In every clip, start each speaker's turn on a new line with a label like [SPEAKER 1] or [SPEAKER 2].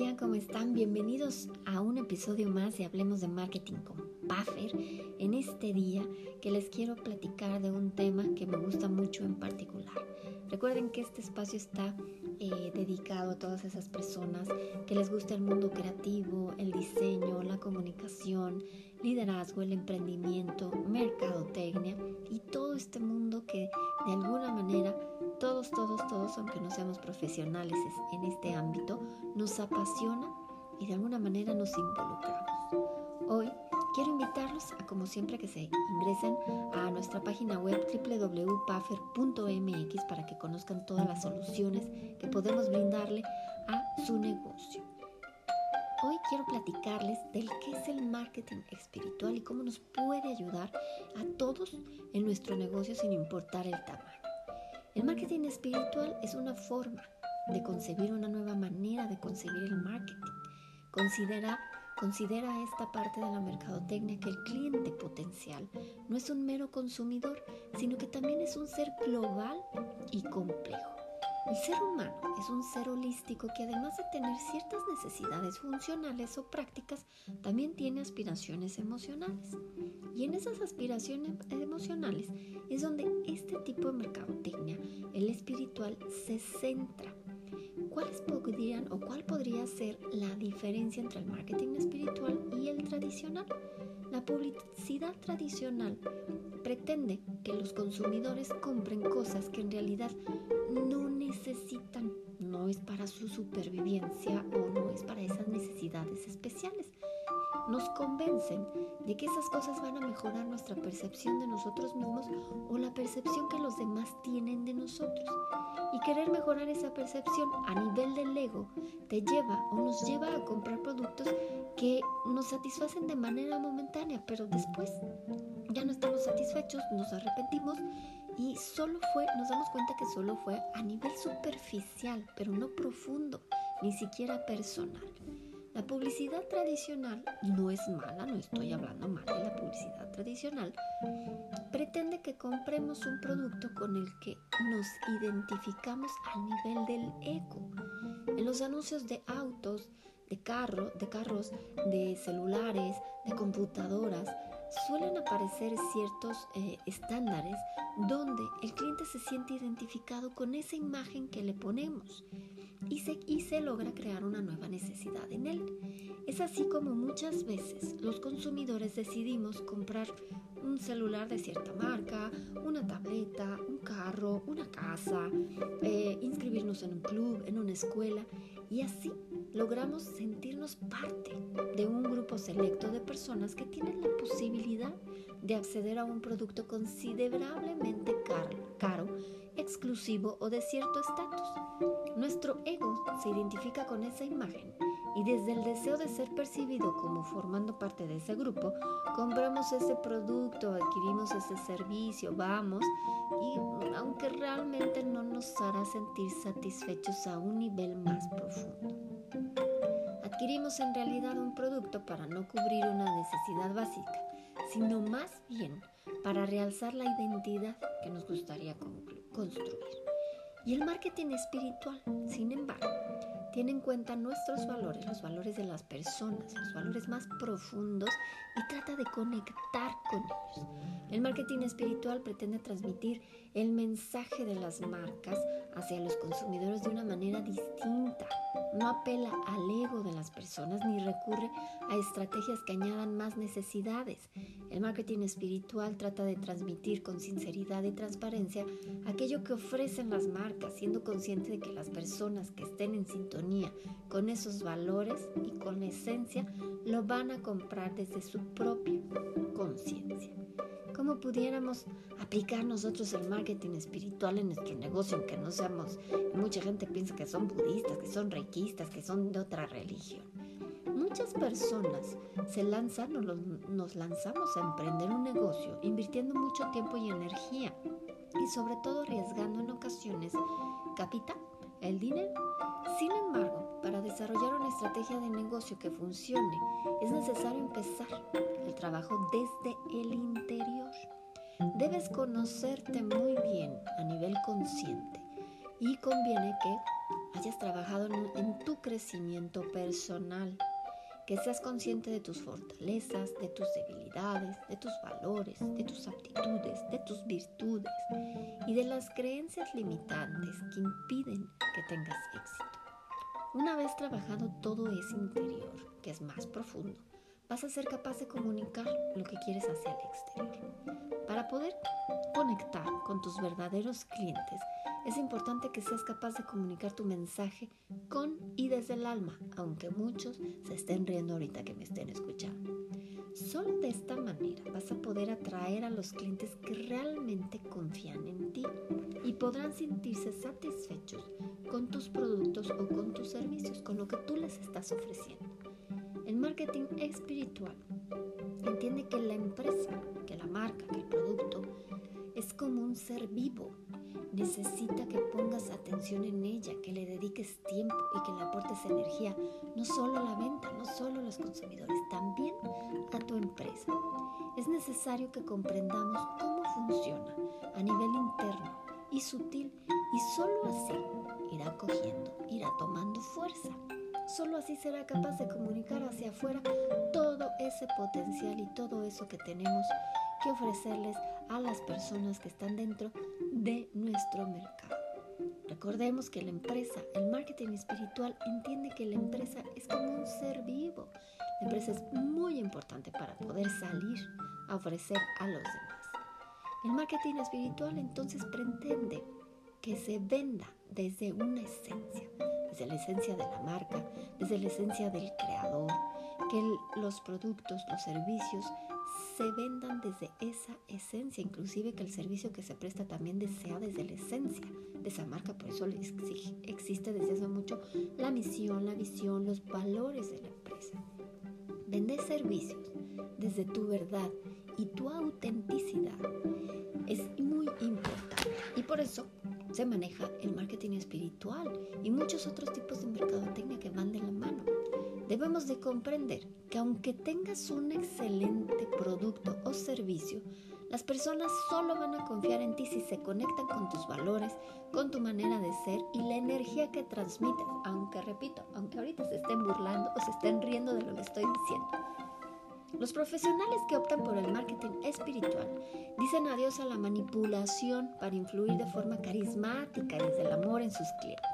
[SPEAKER 1] día, ¿cómo están? Bienvenidos a un episodio más de Hablemos de Marketing con Puffer. En este día que les quiero platicar de un tema que me gusta mucho en particular. Recuerden que este espacio está eh, dedicado a todas esas personas que les gusta el mundo creativo, el diseño, la comunicación, liderazgo, el emprendimiento, mercadotecnia y todo este mundo que de alguna manera todos, todos, todos, aunque no seamos profesionales en este ámbito, nos apasiona y de alguna manera nos involucramos. Hoy quiero invitarlos a, como siempre, que se ingresen a nuestra página web www.puffer.mx para que conozcan todas las soluciones que podemos brindarle a su negocio. Hoy quiero platicarles del qué es el marketing espiritual y cómo nos puede ayudar a todos en nuestro negocio sin importar el tamaño. El marketing espiritual es una forma de concebir una nueva manera de concebir el marketing. Considera, considera esta parte de la mercadotecnia que el cliente potencial no es un mero consumidor, sino que también es un ser global y complejo. El ser humano es un ser holístico que además de tener ciertas necesidades funcionales o prácticas, también tiene aspiraciones emocionales. Y en esas aspiraciones emocionales es donde este tipo de mercadotecnia, el espiritual, se centra. ¿Cuáles podrían o cuál podría ser la diferencia entre el marketing espiritual y el tradicional? La publicidad tradicional pretende que los consumidores compren cosas que en realidad no necesitan, no es para su supervivencia o no es para esas necesidades especiales. Nos convencen de que esas cosas van a mejorar nuestra percepción de nosotros mismos o la percepción que los demás tienen de nosotros. Y querer mejorar esa percepción a nivel del ego te lleva o nos lleva a comprar productos que nos satisfacen de manera momentánea, pero después ya no estamos satisfechos, nos arrepentimos y solo fue, nos damos cuenta que solo fue a nivel superficial, pero no profundo, ni siquiera personal. La publicidad tradicional no es mala, no estoy hablando mal de la publicidad tradicional, pretende que compremos un producto con el que nos identificamos a nivel del ego. En los anuncios de autos, de, carro, de carros, de celulares, de computadoras, suelen aparecer ciertos eh, estándares donde el cliente se siente identificado con esa imagen que le ponemos y se, y se logra crear una nueva necesidad en él. Es así como muchas veces los consumidores decidimos comprar un celular de cierta marca, una tableta, un carro, una casa, eh, inscribirnos en un club, en una escuela y así logramos sentirnos parte de un grupo selecto de personas que tienen la posibilidad de acceder a un producto considerablemente caro, exclusivo o de cierto estatus. Nuestro ego se identifica con esa imagen y desde el deseo de ser percibido como formando parte de ese grupo, compramos ese producto, adquirimos ese servicio, vamos, y aunque realmente no nos hará sentir satisfechos a un nivel más profundo. Adquirimos en realidad un producto para no cubrir una necesidad básica, sino más bien para realzar la identidad que nos gustaría construir. Y el marketing espiritual, sin embargo, tiene en cuenta nuestros valores, los valores de las personas, los valores más profundos y trata de conectar con ellos. El marketing espiritual pretende transmitir el mensaje de las marcas hacia los consumidores de una manera distinta. No apela al ego de las personas ni recurre a estrategias que añadan más necesidades. El marketing espiritual trata de transmitir con sinceridad y transparencia aquello que ofrecen las marcas, siendo consciente de que las personas que estén en sintonía con esos valores y con esencia lo van a comprar desde su propia conciencia. ¿Cómo pudiéramos aplicar nosotros el marketing espiritual en nuestro negocio, aunque no seamos, mucha gente piensa que son budistas, que son reikistas, que son de otra religión? Muchas personas se lanzan o nos lanzamos a emprender un negocio invirtiendo mucho tiempo y energía y sobre todo arriesgando en ocasiones capital, el dinero. Sin embargo, para desarrollar una estrategia de negocio que funcione, es necesario empezar el trabajo desde el interior. Debes conocerte muy bien a nivel consciente y conviene que hayas trabajado en, tu crecimiento personal, que seas consciente de tus fortalezas, de tus debilidades, de tus valores, de tus aptitudes, de tus virtudes y de las creencias limitantes que impiden que tengas éxito. Una vez trabajado todo ese interior, que es más profundo, vas a ser capaz de comunicar lo que quieres hacia el exterior. Para poder conectar con tus verdaderos clientes, es importante que seas capaz de comunicar tu mensaje con y desde el alma, aunque muchos se estén riendo ahorita que me estén escuchando. Solo de esta manera vas a poder atraer a los clientes que realmente confían en ti y podrán sentirse satisfechos con tus productos o con tus servicios, con lo que tú les estás ofreciendo. El marketing espiritual entiende que la empresa, que la marca, que el producto es como un ser vivo. Necesita que pongas atención en ella, que le dediques tiempo y que le aportes energía, no solo a la venta, no solo a los consumidores, también a tu empresa. Es necesario que comprendamos cómo funciona a nivel interno y sutil y solo así irá cogiendo, irá tomando fuerza. Solo así será capaz de comunicar hacia afuera todo ese potencial y todo eso que tenemos que ofrecerles a las personas que están dentro de nuestro mercado. Recordemos que la empresa, el marketing espiritual, entiende que la empresa es como un ser vivo. La empresa es muy importante para poder salir a ofrecer a los demás. El marketing espiritual entonces pretende que se venda desde una esencia, desde la esencia de la marca, desde la esencia del creador, que los productos, los servicios se vendan desde esa esencia, inclusive que el servicio que se presta también sea desde la esencia de esa marca, por eso existe desde hace mucho la misión, la visión, los valores de la empresa. Vender servicios desde tu verdad y tu autenticidad es muy importante y por eso se maneja el marketing espiritual y muchos otros tipos de mercadotecnia que van de la mano. Debemos de comprender que aunque tengas un excelente producto o servicio, las personas solo van a confiar en ti si se conectan con tus valores, con tu manera de ser y la energía que transmites, aunque repito, aunque ahorita se estén burlando o se estén riendo de lo que estoy diciendo. Los profesionales que optan por el marketing espiritual dicen adiós a la manipulación para influir de forma carismática desde el amor en sus clientes.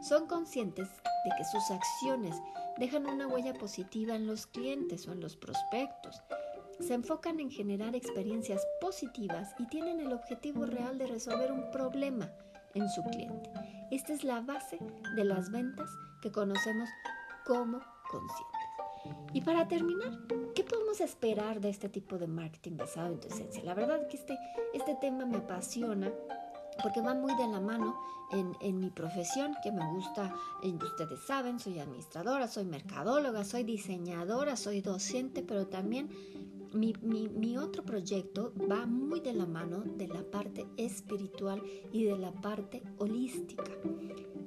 [SPEAKER 1] Son conscientes de que sus acciones dejan una huella positiva en los clientes o en los prospectos. Se enfocan en generar experiencias positivas y tienen el objetivo real de resolver un problema en su cliente. Esta es la base de las ventas que conocemos como conscientes. Y para terminar, ¿qué podemos esperar de este tipo de marketing basado en tu esencia? La verdad que este, este tema me apasiona porque va muy de la mano en, mi profesión, que me gusta, ustedes saben, soy administradora, soy mercadóloga, soy diseñadora, soy docente, pero también mi, otro proyecto va muy de la mano de la parte espiritual y de la parte holística.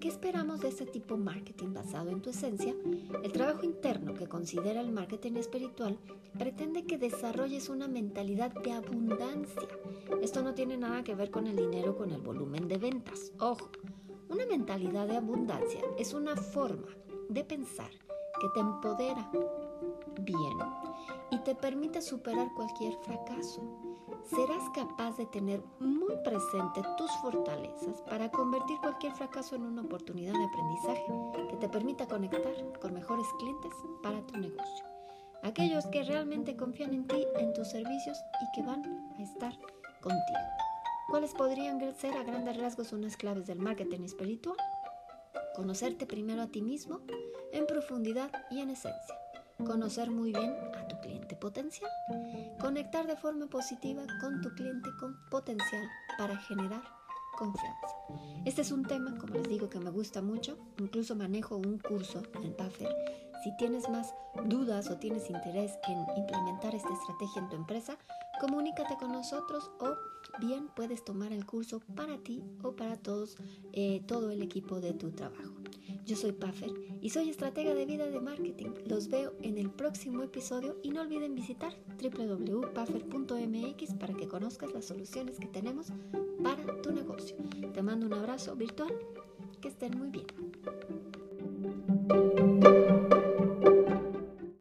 [SPEAKER 1] ¿Qué esperamos de este tipo de marketing basado en tu esencia? El trabajo interno que considera el marketing espiritual pretende que desarrolles una mentalidad de abundancia. Esto no tiene nada que ver con el dinero, con el volumen de ventas. Ojo, una mentalidad de abundancia es una forma de pensar que te empodera bien y te permite superar cualquier fracaso serás capaz de tener muy presente tus fortalezas para convertir cualquier fracaso en una oportunidad de aprendizaje que te permita conectar con mejores clientes para tu negocio. Aquellos que realmente confían en ti, en tus servicios y que van a estar contigo. ¿Cuáles podrían ser a grandes rasgos unas claves del marketing espiritual? Conocerte primero a ti mismo en profundidad y en esencia conocer muy bien a potencial, conectar de forma positiva con tu cliente con potencial para generar confianza. Este es un tema, como les digo, que me gusta mucho. Incluso manejo un curso en Puffer. Si tienes más dudas o tienes interés en implementar esta estrategia en tu empresa, comunícate con nosotros o bien puedes tomar el curso para ti o para todos, eh, todo el equipo de tu trabajo. Yo soy Puffer y soy estratega de vida de marketing. Los veo en el próximo episodio y no olviden visitar www.puffer.mx para que conozcas las soluciones que tenemos para tu negocio. Te mando un abrazo virtual Que estén muy bien.